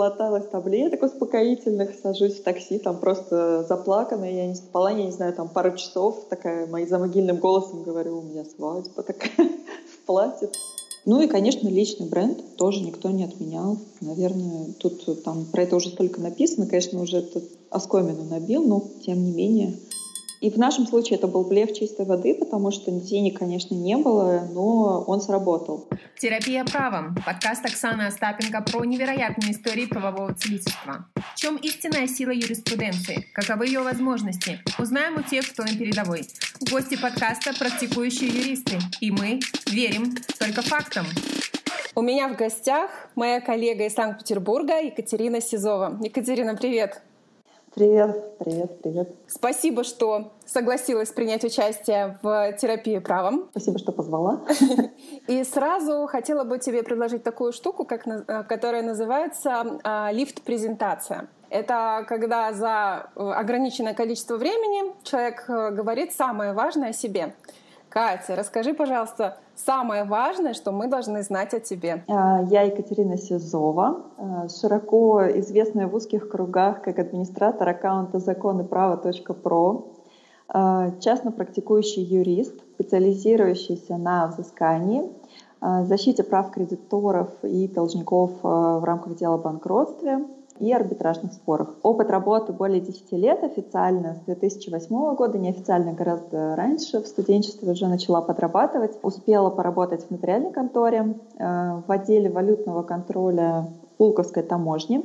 наглоталась таблеток успокоительных, сажусь в такси, там просто заплаканная, я не спала, я не знаю, там пару часов, такая, моим замогильным голосом говорю, у меня свадьба такая в платье. Ну и, конечно, личный бренд тоже никто не отменял. Наверное, тут там про это уже столько написано, конечно, уже этот оскомину набил, но тем не менее и в нашем случае это был блеф чистой воды, потому что денег, конечно, не было, но он сработал. Терапия правом. Подкаст Оксаны Остапенко про невероятные истории правового целительства. В чем истинная сила юриспруденции? Каковы ее возможности? Узнаем у тех, кто на передовой. Гости подкаста – практикующие юристы. И мы верим только фактам. У меня в гостях моя коллега из Санкт-Петербурга Екатерина Сизова. Екатерина, привет! Привет, привет, привет. Спасибо, что согласилась принять участие в терапии правом. Спасибо, что позвала. И сразу хотела бы тебе предложить такую штуку, как, э, которая называется а, лифт-презентация. Это когда за э, ограниченное количество времени человек э, говорит самое важное о себе. Катя, расскажи, пожалуйста, самое важное, что мы должны знать о тебе. А, я Екатерина Сизова, а, широко известная в узких кругах как администратор аккаунта законы права.про, а, частно практикующий юрист, специализирующийся на взыскании, защите прав кредиторов и должников в рамках дела о банкротстве – и арбитражных спорах. Опыт работы более 10 лет официально с 2008 года, неофициально гораздо раньше. В студенчестве уже начала подрабатывать. Успела поработать в нотариальной конторе, э, в отделе валютного контроля Пулковской таможни, э,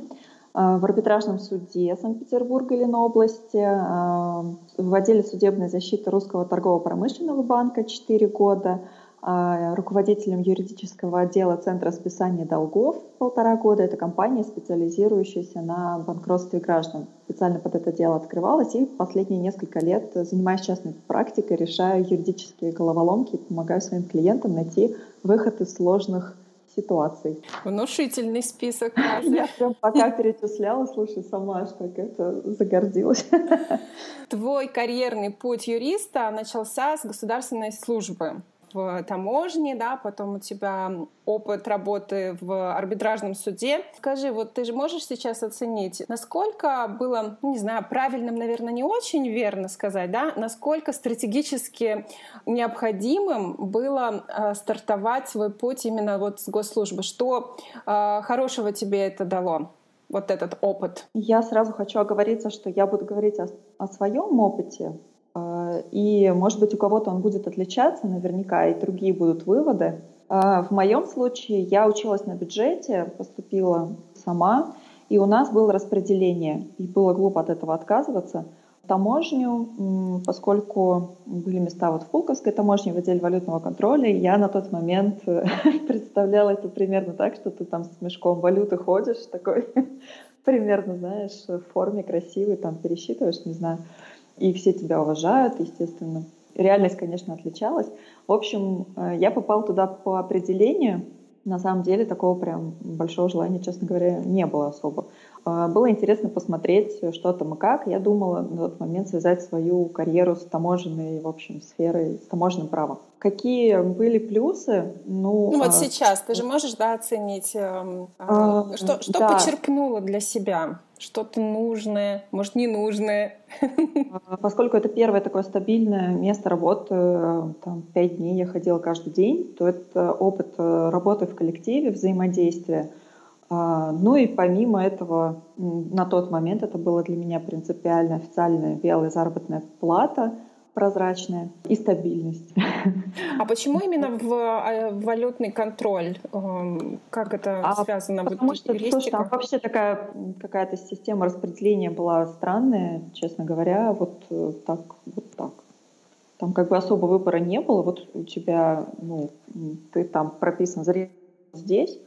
в арбитражном суде Санкт-Петербурга и Ленобласти, э, в отделе судебной защиты Русского торгово-промышленного банка 4 года, руководителем юридического отдела Центра списания долгов полтора года. Это компания, специализирующаяся на банкротстве граждан. Специально под это дело открывалась и последние несколько лет занимаюсь частной практикой, решаю юридические головоломки, помогаю своим клиентам найти выход из сложных ситуаций. Внушительный список. Я прям пока перечисляла, слушай, сама так это загордилась. Твой карьерный путь юриста начался с государственной службы в таможне, да, потом у тебя опыт работы в арбитражном суде. Скажи, вот ты же можешь сейчас оценить, насколько было, ну, не знаю, правильным, наверное, не очень верно сказать, да, насколько стратегически необходимым было э, стартовать свой путь именно вот с госслужбы? Что э, хорошего тебе это дало? вот этот опыт? Я сразу хочу оговориться, что я буду говорить о, о своем опыте, и, может быть, у кого-то он будет отличаться наверняка, и другие будут выводы. А, в моем случае я училась на бюджете, поступила сама, и у нас было распределение, и было глупо от этого отказываться. Таможню, поскольку были места вот в Пулковской таможне, в отделе валютного контроля, я на тот момент представляла это примерно так, что ты там с мешком валюты ходишь, такой примерно, знаешь, в форме красивый, там пересчитываешь, не знаю и все тебя уважают, естественно. Реальность, конечно, отличалась. В общем, э, я попал туда по определению. На самом деле такого прям большого желания, честно говоря, не было особо. Э, было интересно посмотреть, что там и как. Я думала на тот момент связать свою карьеру с таможенной, в общем, сферой, с таможенным правом. Какие были плюсы? Ну, ну вот а... сейчас ты же можешь да, оценить, эм, а, что, что да. почерпнуло для себя? Что-то нужное, может, ненужное? А, поскольку это первое такое стабильное место работы, э, там, пять дней я ходила каждый день, то это опыт э, работы в коллективе, взаимодействия. А, ну и помимо этого, на тот момент это было для меня принципиально официальная белая заработная плата – прозрачная и стабильность. А почему именно в, а, в валютный контроль? Эм, как это а связано? Потому вот, что слушай, там вообще такая какая-то система распределения была странная, честно говоря, вот э, так, вот так. Там как бы особо выбора не было. Вот у тебя, ну, ты там прописан здесь,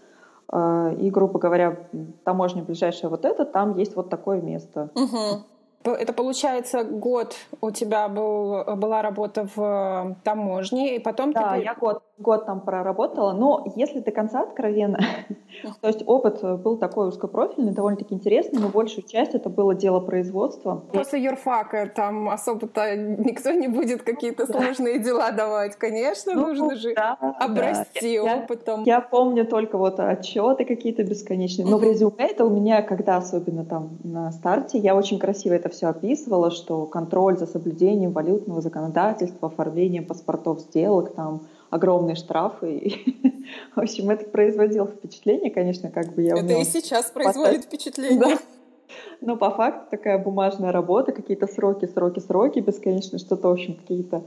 и, грубо говоря, таможня ближайшая вот это, там есть вот такое место. Угу. Это получается год у тебя был, была работа в таможне, и потом да, ты... я год год там проработала, но если до конца откровенно, то есть опыт был такой узкопрофильный, довольно-таки интересный, но большую часть это было дело производства. После юрфака там особо-то никто не будет какие-то сложные дела давать. Конечно, ну, нужно же да, обрасти да. опытом. Я, я помню только вот отчеты какие-то бесконечные. Но в резюме это у меня, когда особенно там на старте, я очень красиво это все описывала, что контроль за соблюдением валютного законодательства, оформлением паспортов сделок, там огромные штрафы. в общем, это производило впечатление, конечно, как бы я Это и сейчас производит впечатление. Да. Но по факту такая бумажная работа, какие-то сроки, сроки, сроки бесконечно, что-то, в общем, какие-то...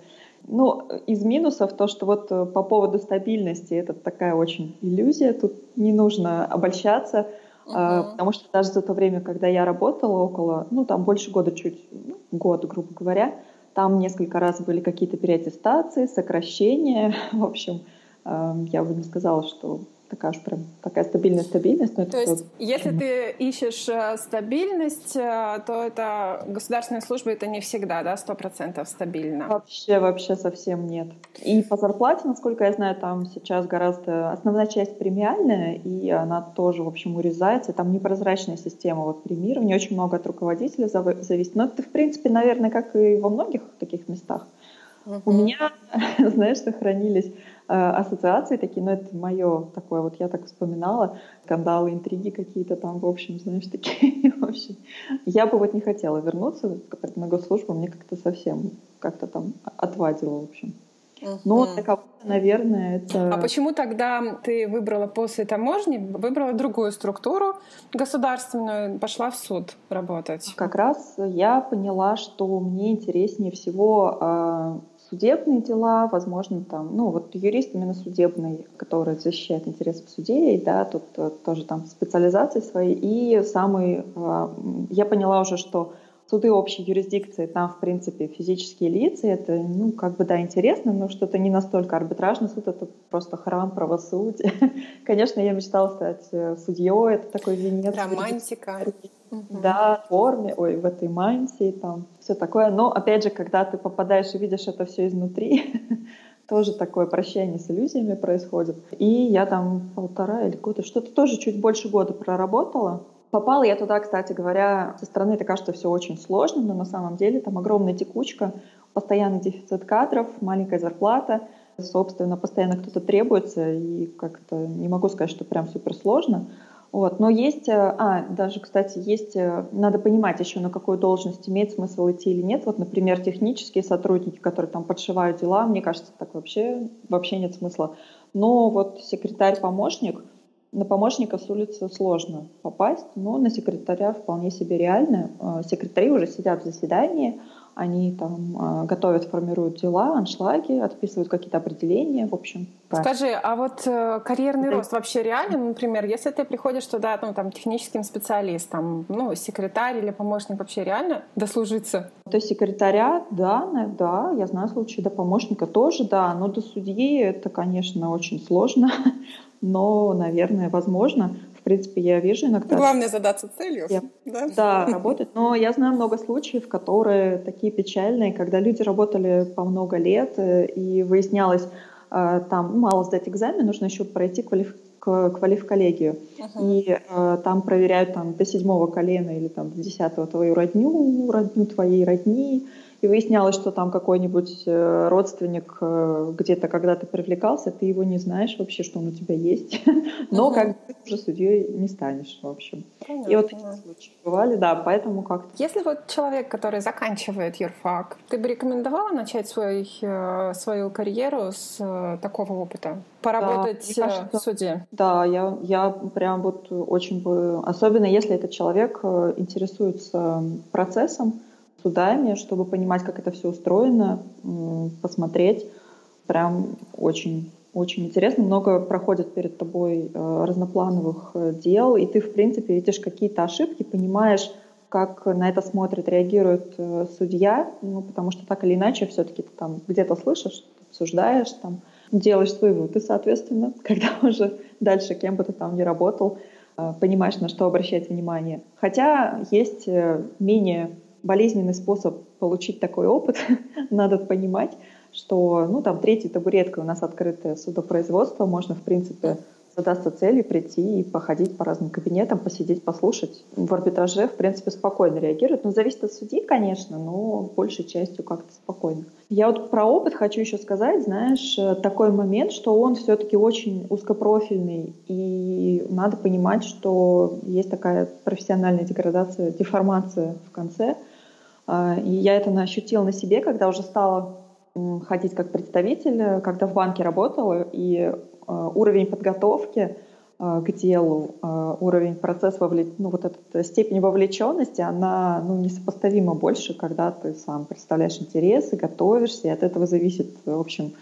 Ну, из минусов то, что вот э, по поводу стабильности, это такая очень иллюзия, тут не нужно обольщаться, uh-huh. потому что даже за то время, когда я работала около, ну, там больше года чуть, ну, год, грубо говоря, там несколько раз были какие-то переаттестации, сокращения. В общем, эм, я бы не сказала, что такая уж прям такая стабильная стабильность. Но то есть, вот... если ты ищешь э, стабильность, э, то это государственная служба это не всегда, да, сто процентов стабильно. Вообще, вообще совсем нет. И по зарплате, насколько я знаю, там сейчас гораздо основная часть премиальная, и она тоже, в общем, урезается. Там непрозрачная система вот премирования, очень много от руководителя зависит. Но это, в принципе, наверное, как и во многих таких местах. Uh-huh. У меня, знаешь, сохранились ассоциации такие, но это мое такое, вот я так вспоминала, скандалы, интриги какие-то там, в общем, знаешь, такие, в общем. Я бы вот не хотела вернуться на госслужбу, мне как-то совсем как-то там отвадило, в общем. Uh-huh. Но для наверное, это... А почему тогда ты выбрала после таможни, выбрала другую структуру государственную, пошла в суд работать? Как раз я поняла, что мне интереснее всего э, судебные дела, возможно, там, ну, вот юрист именно судебный, который защищает интересы судей, да, тут э, тоже там специализации свои. И самый, э, я поняла уже, что суды общей юрисдикции, там, в принципе, физические лица, это, ну, как бы, да, интересно, но что-то не настолько арбитражный суд, это просто храм правосудия. Конечно, я мечтала стать э, судьей, это такой венец. Романтика. Да, в форме, ой, в этой мантии, там, все такое. Но, опять же, когда ты попадаешь и видишь это все изнутри, тоже такое прощание с иллюзиями происходит. И я там полтора или года, что-то тоже чуть больше года проработала. Попала я туда, кстати говоря, со стороны это кажется все очень сложно, но на самом деле там огромная текучка, постоянный дефицит кадров, маленькая зарплата, собственно, постоянно кто-то требуется, и как-то не могу сказать, что прям супер сложно. Вот. Но есть, э, а, даже, кстати, есть, э, надо понимать еще, на какую должность имеет смысл идти или нет. Вот, например, технические сотрудники, которые там подшивают дела, мне кажется, так вообще, вообще нет смысла. Но вот секретарь-помощник, на помощника с улицы сложно попасть, но на секретаря вполне себе реально. Э, секретари уже сидят в заседании, они там э, готовят, формируют дела, аншлаги, отписывают какие-то определения, в общем. Скажи, а вот э, карьерный да. рост вообще реален? Например, если ты приходишь туда, ну, там, техническим специалистом, ну, секретарь или помощник вообще реально дослужиться? До секретаря, да, да, я знаю случаи, до помощника тоже, да, но до судьи это, конечно, очень сложно, но, наверное, возможно принципе, я вижу иногда... Главное задаться целью. Я, да? да, работать. Но я знаю много случаев, которые такие печальные, когда люди работали по много лет, э, и выяснялось, э, там мало сдать экзамен, нужно еще пройти квалиф квалифколлегию. Uh-huh. И э, там проверяют там, до седьмого колена или там, до десятого твою родню, родню твоей родни, и выяснялось, что там какой-нибудь э, родственник э, где-то когда-то привлекался, ты его не знаешь вообще, что он у тебя есть, но угу. как бы ты уже судьей не станешь, в общем. Понятно. И вот такие случаи бывали, да, поэтому как-то. Если вот человек, который заканчивает юрфак, ты бы рекомендовала начать свой, э, свою карьеру с такого опыта? Поработать да, кажется, в суде? Да, я, я прям вот очень бы... Особенно если этот человек интересуется процессом, судами, чтобы понимать, как это все устроено, посмотреть. Прям очень очень интересно. Много проходит перед тобой э, разноплановых э, дел, и ты, в принципе, видишь какие-то ошибки, понимаешь, как на это смотрит, реагирует э, судья, ну, потому что так или иначе все-таки ты там где-то слышишь, обсуждаешь, там, делаешь свои выводы, соответственно, когда уже дальше, кем бы ты там ни работал, понимаешь, на что обращать внимание. Хотя есть менее болезненный способ получить такой опыт, надо понимать, что, ну, там, третьей табуреткой у нас открытое судопроизводство, можно, в принципе, задастся целью прийти и походить по разным кабинетам, посидеть, послушать. В арбитраже, в принципе, спокойно реагируют. Ну, зависит от судьи, конечно, но большей частью как-то спокойно. Я вот про опыт хочу еще сказать, знаешь, такой момент, что он все-таки очень узкопрофильный, и надо понимать, что есть такая профессиональная деградация, деформация в конце. А, и я это ощутила на себе, когда уже стала ходить как представитель, когда в банке работала, и Э, уровень подготовки э, к делу, э, уровень процесса, вовле... ну вот эта степень вовлеченности, она ну, несопоставимо больше, когда ты сам представляешь интересы, готовишься, и от этого зависит, в общем,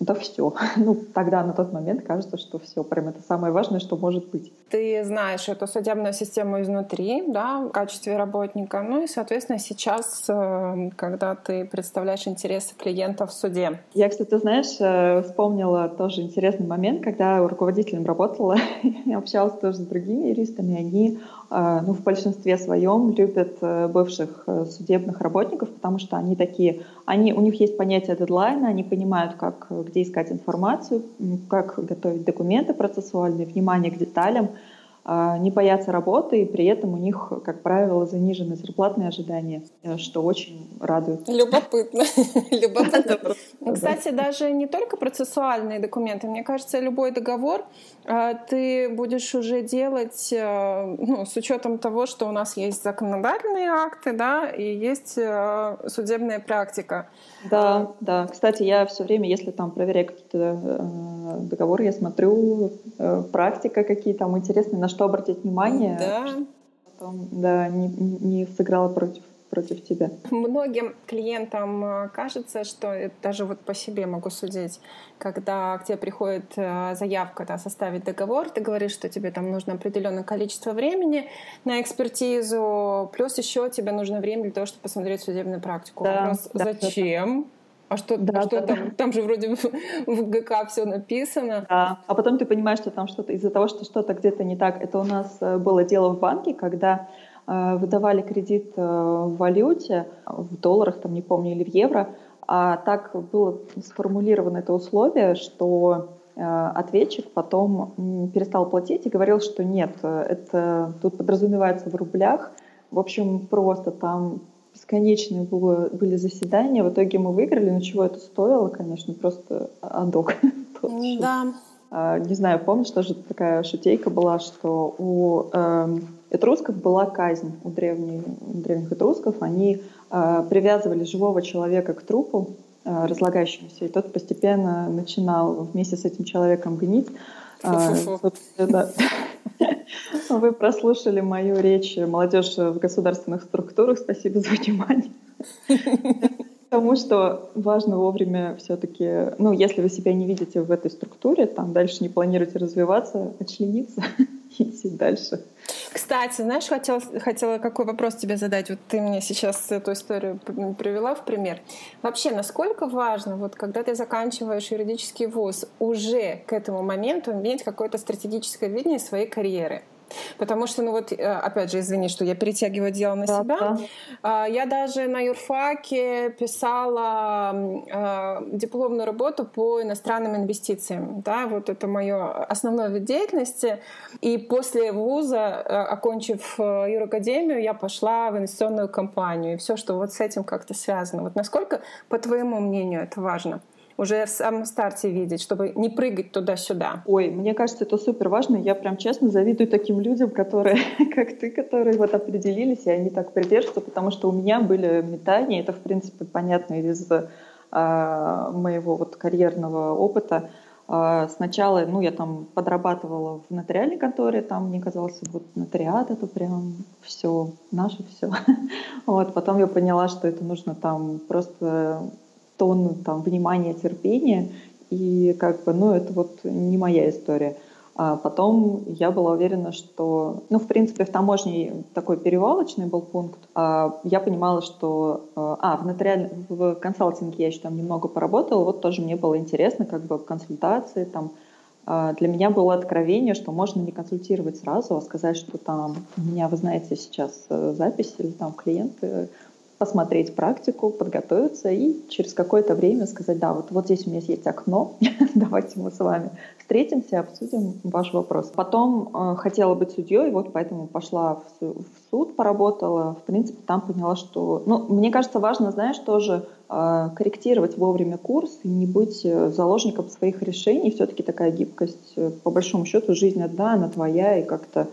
да все. Ну, тогда на тот момент кажется, что все, прям это самое важное, что может быть. Ты знаешь эту судебную систему изнутри, да, в качестве работника. Ну и, соответственно, сейчас, э, когда ты представляешь интересы клиентов в суде. Я, кстати, знаешь, э, вспомнила тоже интересный момент, когда руководителем работала, общалась тоже с другими юристами, они ну, в большинстве своем любят э, бывших э, судебных работников, потому что они такие, они, у них есть понятие дедлайна, они понимают, как, где искать информацию, как готовить документы процессуальные, внимание к деталям, а, не боятся работы, и при этом у них, как правило, занижены зарплатные ожидания, э, что очень радует. Любопытно. Любопытно. Кстати, даже не только процессуальные документы. Мне кажется, любой договор а, ты будешь уже делать э, ну, с учетом того, что у нас есть законодательные акты, да, и есть э, судебная практика. Да, да. Кстати, я все время, если там проверяю какие-то договоры, я смотрю практика, какие там интересные, на что обратить внимание, да. потом да, не, не сыграла против против тебя. Многим клиентам э, кажется, что даже вот по себе могу судить, когда к тебе приходит э, заявка да, составить договор, ты говоришь, что тебе там нужно определенное количество времени на экспертизу, плюс еще тебе нужно время для того, чтобы посмотреть судебную практику. Да, Вопрос, да, зачем? Да. А что, да, а что да, там? Да. Там же вроде в, в ГК все написано. Да. А потом ты понимаешь, что там что-то из-за того, что что-то где-то не так. Это у нас э, было дело в банке, когда э, выдавали кредит э, в валюте, в долларах, там не помню, или в евро, а так было сформулировано это условие, что э, ответчик потом перестал платить и говорил, что нет, э, это тут подразумевается в рублях. В общем, просто там бесконечные было, были заседания. В итоге мы выиграли, но чего это стоило, конечно, просто адок. Да. А, не знаю, помнишь, тоже такая шутейка была, что у э, этрусков была казнь, у, древних, у древних этрусков. Они э, привязывали живого человека к трупу, э, разлагающемуся, и тот постепенно начинал вместе с этим человеком гнить. А, вы прослушали мою речь «Молодежь в государственных структурах». Спасибо за внимание. Потому что важно вовремя все-таки, ну, если вы себя не видите в этой структуре, там дальше не планируете развиваться, отчлениться идти дальше. Кстати, знаешь, хотела, хотела какой вопрос тебе задать. Вот ты мне сейчас эту историю привела в пример. Вообще, насколько важно, вот когда ты заканчиваешь юридический вуз, уже к этому моменту иметь какое-то стратегическое видение своей карьеры? Потому что, ну вот, э, опять же, извини, что я перетягиваю дело на да, себя. Да. А, я даже на юрфаке писала а, дипломную работу по иностранным инвестициям. Да, вот это мое основное вид деятельности. И после вуза, э, окончив э, юракадемию, я пошла в инвестиционную компанию. И все, что вот с этим как-то связано. Вот насколько, по твоему мнению, это важно? Уже в самом старте видеть, чтобы не прыгать туда-сюда? Ой, мне кажется, это супер важно. Я прям честно завидую таким людям, которые, как ты, которые вот определились, и они так придерживаются, потому что у меня были метания, это, в принципе, понятно из а, моего вот карьерного опыта. А, сначала, ну, я там подрабатывала в нотариальной конторе, там мне казалось, вот нотариат это прям все, наше все. Вот, потом я поняла, что это нужно там просто тонну там, внимания, терпения, и как бы, ну, это вот не моя история. А потом я была уверена, что, ну, в принципе, в таможне такой перевалочный был пункт. А я понимала, что, а, в нотариальном, в консалтинге я еще там немного поработала, вот тоже мне было интересно, как бы консультации там. А для меня было откровение, что можно не консультировать сразу, а сказать, что там у меня, вы знаете, сейчас э, запись или там клиенты посмотреть практику, подготовиться и через какое-то время сказать, да, вот, вот здесь у меня есть окно, давайте мы с вами встретимся, обсудим ваш вопрос. Потом э, хотела быть судьей, вот поэтому пошла в, в суд, поработала. В принципе, там поняла, что... Ну, мне кажется, важно, знаешь, тоже э, корректировать вовремя курс и не быть э, заложником своих решений. Все-таки такая гибкость, э, по большому счету, жизнь одна, она твоя, и как-то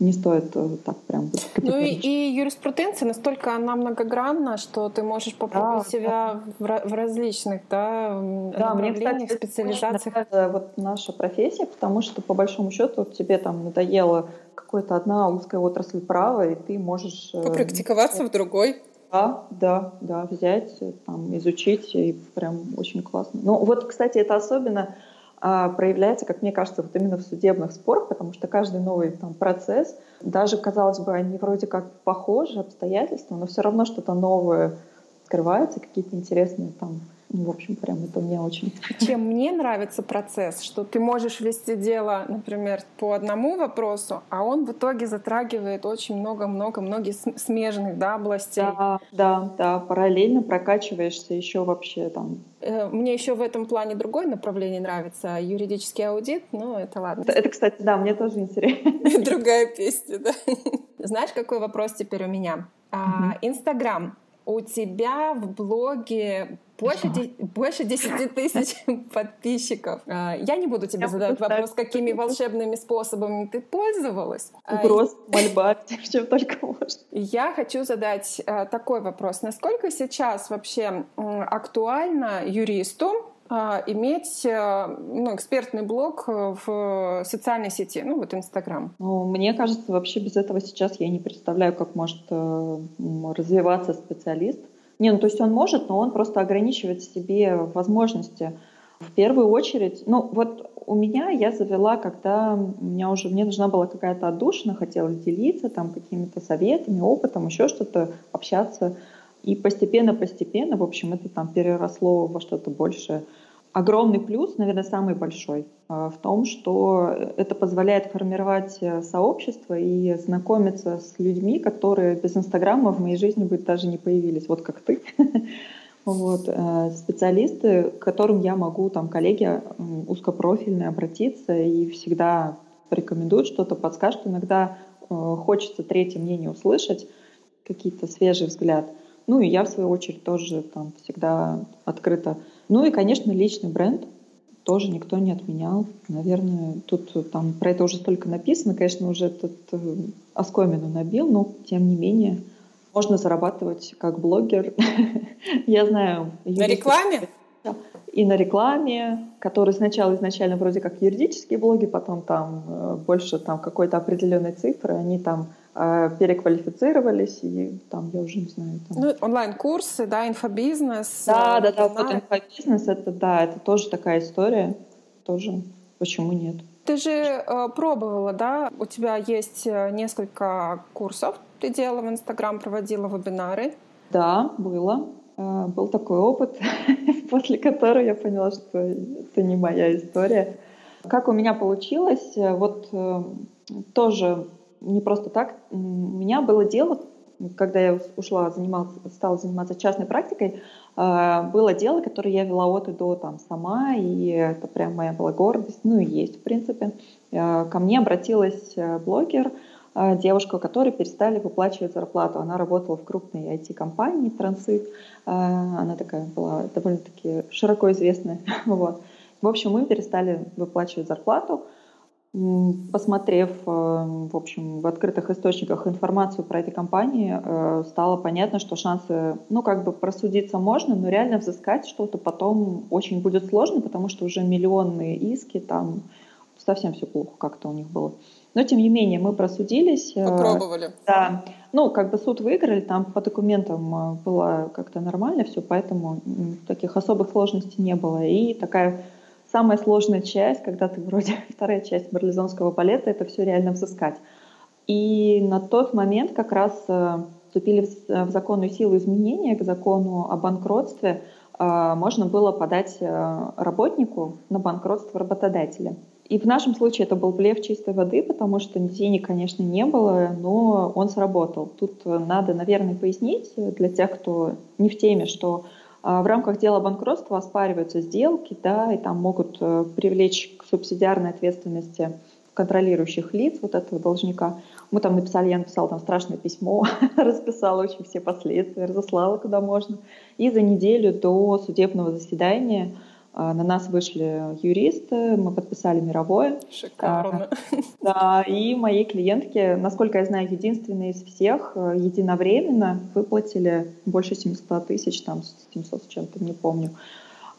не стоит э, так прям быть Ну и, и юриспруденция настолько она многогранна, что ты можешь попробовать да, себя да. В, в различных да, да, мне, кстати, специализациях. вот наша профессия, потому что по большому счету тебе там надоело какая-то одна узкая отрасль права, и ты можешь... Э, Попрактиковаться э, в другой. Да, да, да, взять, там, изучить, и прям очень классно. Ну вот, кстати, это особенно проявляется, как мне кажется, вот именно в судебных спорах, потому что каждый новый там, процесс, даже, казалось бы, они вроде как похожи, обстоятельства, но все равно что-то новое открывается, какие-то интересные там ну, в общем, прям это мне очень... Чем мне нравится процесс, что ты можешь вести дело, например, по одному вопросу, а он в итоге затрагивает очень много-много многих смежных да, областей. Да, да, да, параллельно прокачиваешься еще вообще там. Э, мне еще в этом плане другое направление нравится, юридический аудит, ну это ладно. Это, это кстати, да, мне тоже интересно. Другая песня, да. Знаешь, какой вопрос теперь у меня? А, Инстаграм. У тебя в блоге больше, больше 10 тысяч подписчиков. А, я не буду тебе задавать вопрос, какими волшебными способами ты пользовалась. Угроз, мольба, чем только можно. Я хочу задать а, такой вопрос. Насколько сейчас вообще актуально юристу а, иметь ну, экспертный блог в социальной сети, ну вот Инстаграм? Ну, мне кажется, вообще без этого сейчас я не представляю, как может э, развиваться специалист. Не, ну то есть он может, но он просто ограничивает себе возможности. В первую очередь, ну вот у меня я завела, когда у меня уже мне нужна была какая-то отдушина, хотела делиться там какими-то советами, опытом, еще что-то, общаться. И постепенно-постепенно, в общем, это там переросло во что-то большее огромный плюс, наверное, самый большой, а, в том, что это позволяет формировать э, сообщество и знакомиться с людьми, которые без Инстаграма в моей жизни бы даже не появились, вот как ты. Вот, э, специалисты, к которым я могу, там, коллеги узкопрофильные обратиться и всегда порекомендуют что-то, подскажут. Иногда э, хочется третье мнение услышать, какие-то свежий взгляд. Ну и я, в свою очередь, тоже там всегда открыта ну и, конечно, личный бренд тоже никто не отменял. Наверное, тут там про это уже столько написано, конечно, уже этот э, оскомину набил, но тем не менее можно зарабатывать как блогер. Я знаю. На рекламе? И на рекламе, которые сначала изначально вроде как юридические блоги, потом там э, больше там какой-то определенной цифры, они там Э, переквалифицировались, и там, я уже не знаю. Там... Ну, онлайн-курсы, да, инфобизнес. Да, да, да, вот инфобизнес, это, да, это тоже такая история, тоже почему нет. Ты же э, пробовала, да? У тебя есть э, несколько курсов, ты делала в Инстаграм, проводила вебинары. Да, было. Э, был такой опыт, после которого я поняла, что это не моя история. Как у меня получилось, э, вот э, тоже не просто так. У меня было дело, когда я ушла, заниматься, стала заниматься частной практикой, э, было дело, которое я вела от и до там сама, и это прям моя была гордость, ну и есть, в принципе. Э, ко мне обратилась э, блогер, девушка, которой перестали выплачивать зарплату. Она работала в крупной IT-компании Трансит. Она такая была довольно-таки широко известная. Вот. В общем, мы перестали выплачивать зарплату. Посмотрев, э, в общем, в открытых источниках информацию про эти компании, э, стало понятно, что шансы, ну, как бы просудиться можно, но реально взыскать что-то потом очень будет сложно, потому что уже миллионные иски, там совсем все плохо как-то у них было. Но, тем не менее, мы просудились. Э, Попробовали. Да. Ну, как бы суд выиграли, там по документам было как-то нормально все, поэтому таких особых сложностей не было. И такая самая сложная часть, когда ты вроде вторая часть марлезонского балета, это все реально взыскать. И на тот момент как раз э, вступили в законную силу изменения к закону о банкротстве. Э, можно было подать э, работнику на банкротство работодателя. И в нашем случае это был блеф чистой воды, потому что денег, конечно, не было, но он сработал. Тут надо, наверное, пояснить для тех, кто не в теме, что в рамках дела банкротства оспариваются сделки, да, и там могут э, привлечь к субсидиарной ответственности контролирующих лиц вот этого должника. Мы там написали, я написала там страшное письмо, расписала очень все последствия, разослала куда можно. И за неделю до судебного заседания а, на нас вышли юристы, мы подписали мировое. Шикарно. А, да, и моей клиентке, насколько я знаю, единственные из всех э, единовременно выплатили больше 700 тысяч, там 700 с чем-то, не помню.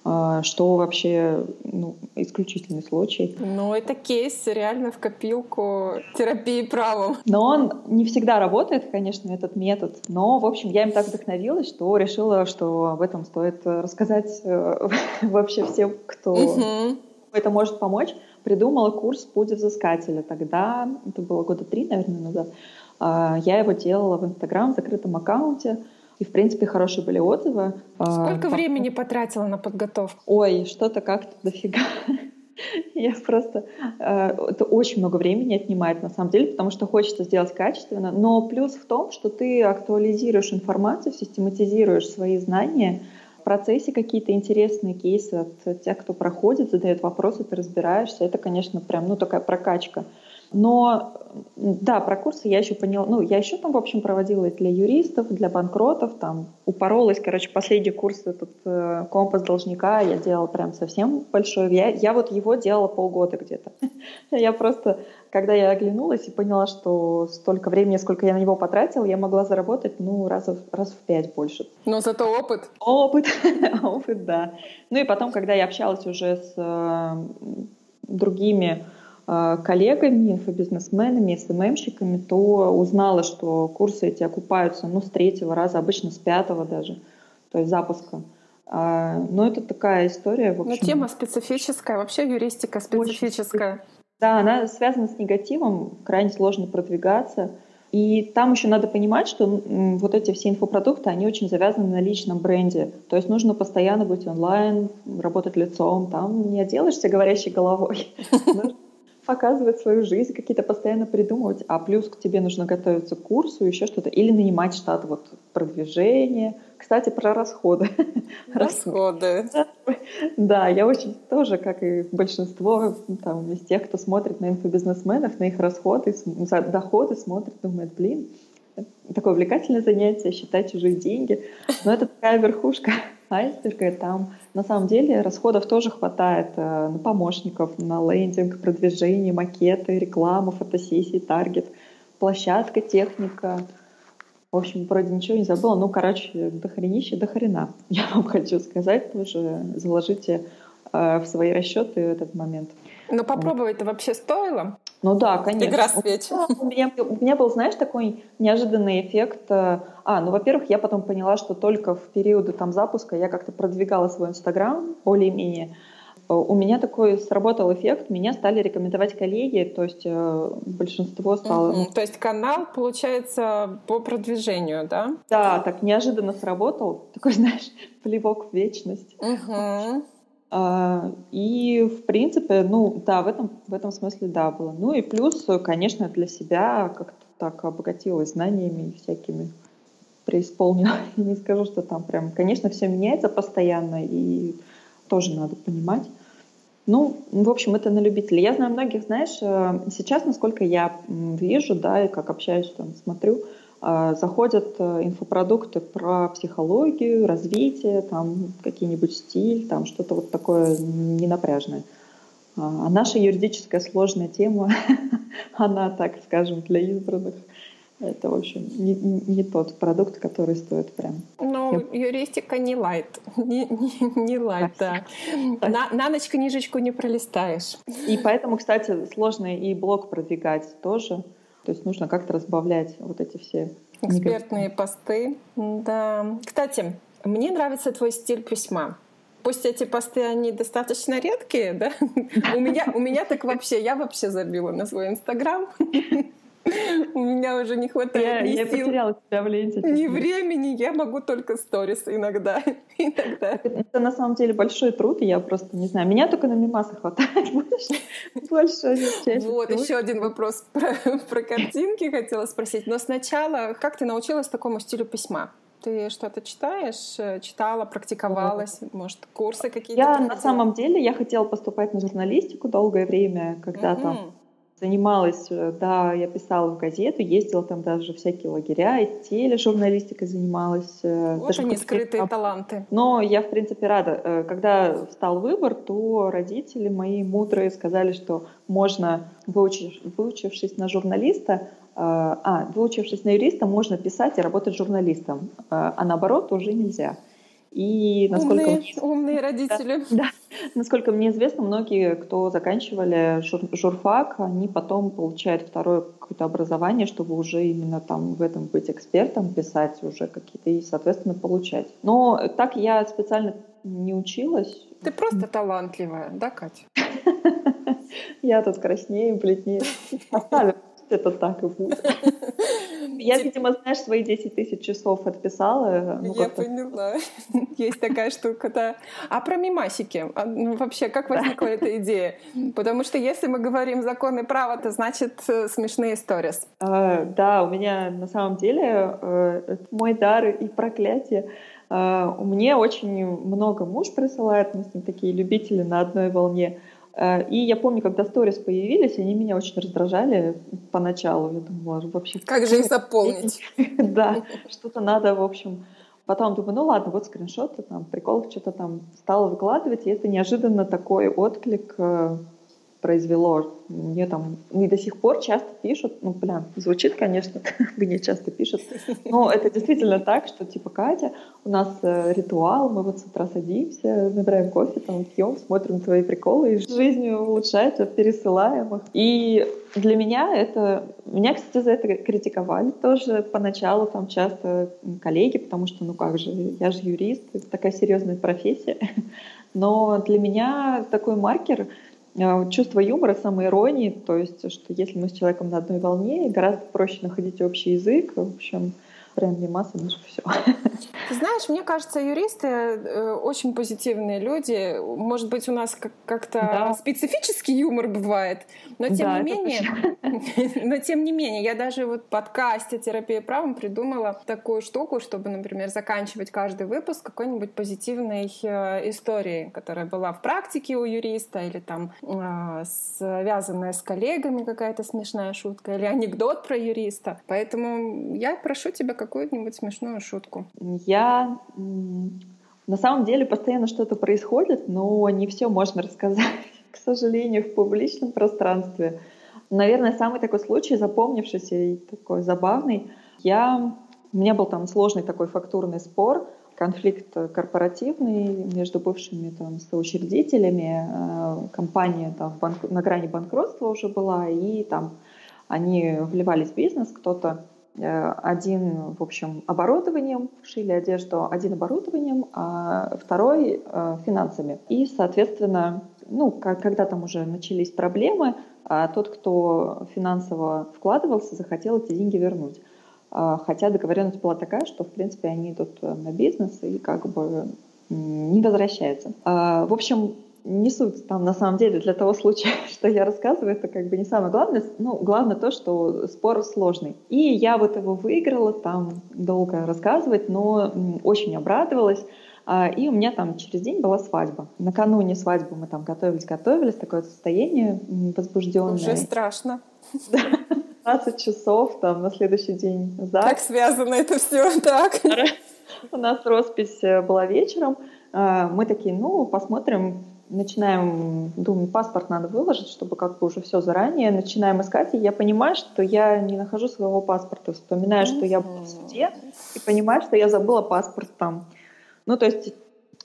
А, что вообще ну, исключительный случай. Ну, это кейс реально в копилку терапии правом. Но он не всегда работает, конечно, этот метод. Но, в общем, я им так вдохновилась, что решила, что об этом стоит рассказать э, вообще всем, кто это может помочь. Придумала курс «Путь взыскателя». Тогда, это было года три, наверное, назад, а, я его делала в Инстаграм, в закрытом аккаунте. И, в принципе, хорошие были отзывы. А, Сколько времени потратила на подготовку? Ой, что-то как-то дофига. Я просто... Э, это очень много времени отнимает, на самом деле, потому что хочется сделать качественно. Но плюс в том, что ты актуализируешь информацию, систематизируешь свои знания, в процессе какие-то интересные кейсы от тех, кто проходит, задает вопросы, ты разбираешься. Это, конечно, прям, ну, такая прокачка. Но да, про курсы я еще поняла. Ну, я еще там, в общем, проводила для юристов, для банкротов. Там упоролась, короче, последний курс этот э, компас должника я делала прям совсем большой. Я, я вот его делала полгода где-то. Я просто, когда я оглянулась и поняла, что столько времени, сколько я на него потратила, я могла заработать, ну, раз, раз в пять больше. Но зато опыт. Опыт, опыт, да. Ну и потом, когда я общалась уже с э, другими коллегами, инфобизнесменами, СММщиками, то узнала, что курсы эти окупаются ну, с третьего раза, обычно с пятого даже, то есть запуска. А, но это такая история. В общем, Но тема специфическая, вообще юристика специфическая. Очень, да, она связана с негативом, крайне сложно продвигаться. И там еще надо понимать, что вот эти все инфопродукты, они очень завязаны на личном бренде. То есть нужно постоянно быть онлайн, работать лицом. Там не отделаешься говорящей головой. показывать свою жизнь, какие-то постоянно придумывать, а плюс к тебе нужно готовиться к курсу, еще что-то, или нанимать штат вот продвижение. Кстати, про расходы. Расходы. Да, я очень тоже, как и большинство там, из тех, кто смотрит на инфобизнесменов, на их расходы, доходы, смотрит, думает, блин, такое увлекательное занятие, считать чужие деньги. Но это такая верхушка айсберга. Там на самом деле расходов тоже хватает э, на помощников, на лендинг, продвижение, макеты, рекламу, фотосессии, таргет, площадка, техника. В общем, вроде ничего не забыла. Ну, короче, дохренище, дохрена. Я вам хочу сказать тоже. Заложите э, в свои расчеты этот момент. Но попробовать-то вообще стоило? Ну да, конечно. Игра свеч. У меня, у меня был, знаешь, такой неожиданный эффект. Э, а, ну, во-первых, я потом поняла, что только в периоды там запуска я как-то продвигала свой Инстаграм более-менее. Э, у меня такой сработал эффект, меня стали рекомендовать коллеги, то есть э, большинство стало... Угу. То есть канал, получается, по продвижению, да? Да, так неожиданно сработал, такой, знаешь, плевок в вечность. Угу. А, и, в принципе, ну, да, в этом, в этом смысле, да, было. Ну и плюс, конечно, для себя как-то так обогатилась знаниями всякими, преисполнила. Не скажу, что там прям, конечно, все меняется постоянно, и тоже надо понимать. Ну, в общем, это на любителей. Я знаю многих, знаешь, э, сейчас, насколько я вижу, да, и как общаюсь, там, смотрю, заходят э, инфопродукты про психологию, развитие, там какие-нибудь стиль, там что-то вот такое ненапряжное. А, а наша юридическая сложная тема, она, так скажем, для избранных. Это, в общем, не, не тот продукт, который стоит прям. Ну, юристика не лайт. Не, не, не лайт, да. На, на ночь книжечку не пролистаешь. И поэтому, кстати, сложно и блог продвигать тоже. То есть нужно как-то разбавлять вот эти все экспертные посты. Да. Кстати, мне нравится твой стиль письма. Пусть эти посты, они достаточно редкие, да? У меня, у меня так вообще, я вообще забила на свой Инстаграм. У меня уже не хватает я, ни я сил, потеряла себя в ленте. ни времени. Я могу только сторис иногда. иногда. Это на самом деле большой труд, и я просто не знаю. Меня только на мимасы хватает больше. Больше чаще Вот, еще один вопрос про, про картинки хотела спросить. Но сначала, как ты научилась такому стилю письма? Ты что-то читаешь? э, Читала, практиковалась? Может, курсы какие-то? Я проходила? на самом деле, я хотела поступать на журналистику долгое время, когда там Мгм. Занималась, э, да, я писала в газету, ездила там даже всякие лагеря, и тележурналистикой занималась. э, Вот даже они, скрытые каких-то- таланты. Но я, в принципе, рада. Э, Когда встал выбор, то родители мои мудрые сказали, что можно, выучив- выучившись на журналиста, а, выучившись на юриста, можно писать и работать журналистом, а наоборот уже нельзя. И насколько Умные, мне умные родители. да. Насколько мне известно, многие, кто заканчивали жур- журфак, они потом получают второе какое-то образование, чтобы уже именно там в этом быть экспертом, писать уже какие-то и, соответственно, получать. Но так я специально не училась. Ты просто талантливая, да, Катя? Я тут краснею, бледнее. Оставим, это так и будет. Я, видимо, знаешь, свои 10 тысяч часов отписала. ну, Я поняла. Есть такая штука, да. А про мимасики? А, ну, Вообще, как возникла эта идея? Потому что если мы говорим законы права, то значит э, смешные сторис. Э, Да, у меня на самом деле э, мой дар и проклятие. Э, Мне очень много муж присылает, мы с ним такие любители на одной волне. Э, И я помню, когда сторис появились, они меня очень раздражали поначалу. Я думала, вообще... Как же их заполнить? Да, что-то надо, в общем... Потом думаю, ну ладно, вот скриншоты, там, прикол, что-то там стала выкладывать, и это неожиданно такой отклик э, произвело. Мне там и до сих пор часто пишут, ну, блин, звучит, конечно, мне часто пишут, но это действительно так, что типа, Катя, у нас э, ритуал, мы вот с утра садимся, набираем кофе, там, пьем, смотрим твои приколы, и жизнь улучшается, пересылаем их. И для меня это... Меня, кстати, за это критиковали тоже поначалу, там часто коллеги, потому что, ну как же, я же юрист, это такая серьезная профессия. Но для меня такой маркер чувство юмора, самоиронии, то есть, что если мы с человеком на одной волне, гораздо проще находить общий язык. В общем, прям наше все. Ты знаешь, мне кажется, юристы э, очень позитивные люди. Может быть, у нас как- как-то Да. специфический юмор бывает, но тем Да, не менее, но тем не менее, я даже вот в подкасте «Терапия правом» придумала такую штуку, чтобы, например, заканчивать каждый выпуск какой-нибудь позитивной э, историей, которая была в практике у юриста или там э, связанная с коллегами какая-то смешная шутка или анекдот про юриста. Поэтому я прошу тебя какую-нибудь смешную шутку. Я на самом деле постоянно что-то происходит, но не все можно рассказать, к сожалению, в публичном пространстве. Наверное, самый такой случай, запомнившийся и такой забавный. Я, у меня был там сложный такой фактурный спор, конфликт корпоративный между бывшими там соучредителями. Э, Компания там банк- на грани банкротства уже была, и там они вливались в бизнес, кто-то один, в общем, оборудованием, шили одежду один оборудованием, а второй э, финансами. И, соответственно, ну, когда там уже начались проблемы, а тот, кто финансово вкладывался, захотел эти деньги вернуть. А, Хотя договоренность была такая, что, в принципе, они идут э, на бизнес и как бы не возвращаются. А, В общем, не суть там на самом деле для того случая, что я рассказываю, это как бы не самое главное. Ну, главное то, что спор сложный. И я вот его выиграла, там долго рассказывать, но очень обрадовалась. А, И у меня там через день была свадьба. Накануне свадьбы мы там готовились, готовились, такое состояние возбужденное. Уже страшно. 15 часов, там на следующий день Как ЗАГС. связано это все? Так. У нас роспись э, была вечером. А, Мы такие, ну, посмотрим, начинаем, думаю, паспорт надо выложить, чтобы как бы уже все заранее. Начинаем искать, и я понимаю, что я не нахожу своего паспорта. Вспоминаю, что я была в суде, и понимаю, что я забыла паспорт там. Ну, то есть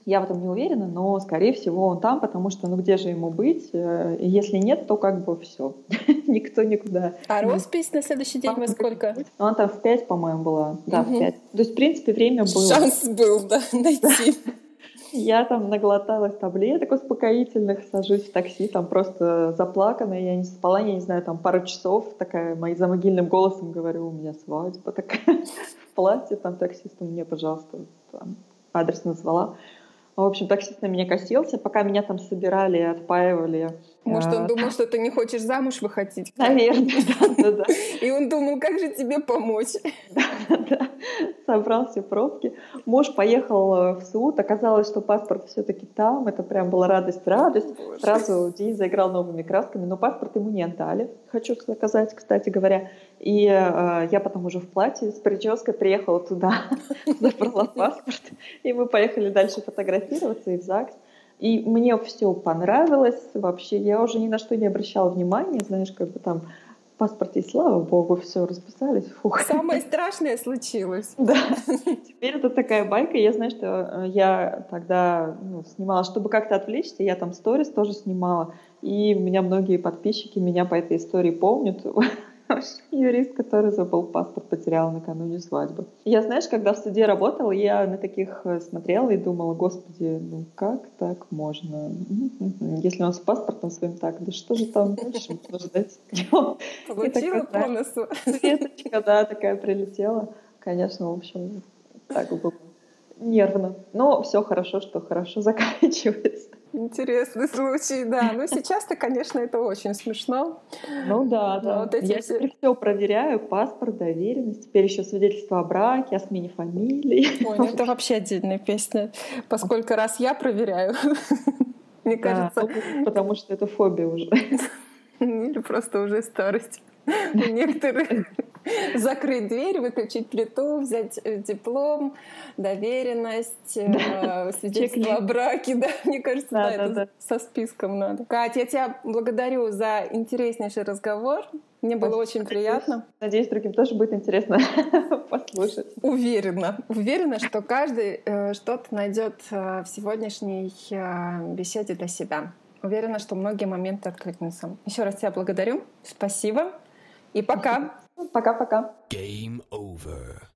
я в этом не уверена, но, скорее всего, он там, потому что, ну, где же ему быть? Э, и Если нет, то как бы все. Никто никуда. А роспись на следующий день во сколько? Ну, она там в 5, по-моему, была. Да, в Мгм. 5. То есть, в принципе, время было. Шанс был, да, найти. Я там наглоталась таблеток успокоительных, сажусь в такси, там просто заплаканная, я не спала, я не знаю, там пару часов, такая, моим за могильным голосом говорю, у меня свадьба такая в платье, там таксисту мне, пожалуйста, там, адрес назвала. В общем, таксист на меня косился, пока меня там собирали, отпаивали. Может, он а, думал, что ты не хочешь замуж выходить? Наверное, да, да, да. И он думал, как же тебе помочь? Да, да. Собрал все пробки. Муж поехал э, в суд. Оказалось, что паспорт все-таки там. Это прям была радость-радость. Сразу день заиграл новыми красками, но паспорт ему не отдали. Хочу сказать, кстати говоря. И э, я потом уже в платье с прической приехала туда, забрала паспорт. И мы поехали дальше фотографироваться и в ЗАГС. И мне все понравилось вообще. Я уже ни на что не обращала внимания, знаешь, как бы там в паспорте, слава богу, все расписались. Фух. Самое страшное случилось. Да. Теперь это такая байка. Я знаю, что э, я тогда ну, снимала, чтобы как-то отвлечься, я там сторис тоже снимала. И у меня многие подписчики меня по этой истории помнят. Юрист, который забыл паспорт, потерял накануне свадьбы. Я, знаешь, когда в суде работала, я на таких э, смотрела и думала, господи, ну как так можно? Если он с паспортом своим так, да что же там дальше можно ждать? Получила по носу. Светочка, да, такая прилетела. Конечно, в общем, так было нервно. Но все хорошо, что хорошо заканчивается. Интересный случай, да. Ну, сейчас-то, конечно, это очень смешно. Ну да, да. Вот эти Я все... теперь все проверяю, паспорт, доверенность, теперь еще свидетельство о браке, о смене фамилии. Ой, ну это вообще отдельная песня. Поскольку раз я проверяю, мне кажется... Потому что это фобия уже. Или просто уже старость. Некоторые закрыть дверь, выключить плиту, взять э, диплом, доверенность, да. свидетельство о браке. Да, мне кажется, да, да, да, это да. со списком надо. Катя, я тебя благодарю за интереснейший разговор. Мне было Спасибо. очень приятно. Надеюсь, другим тоже будет интересно послушать. Уверена. Уверена, что каждый э, что-то найдет э, в сегодняшней э, беседе для себя. Уверена, что многие моменты откликнутся. Еще раз тебя благодарю. Спасибо. И пока. Пока-пока. Game over.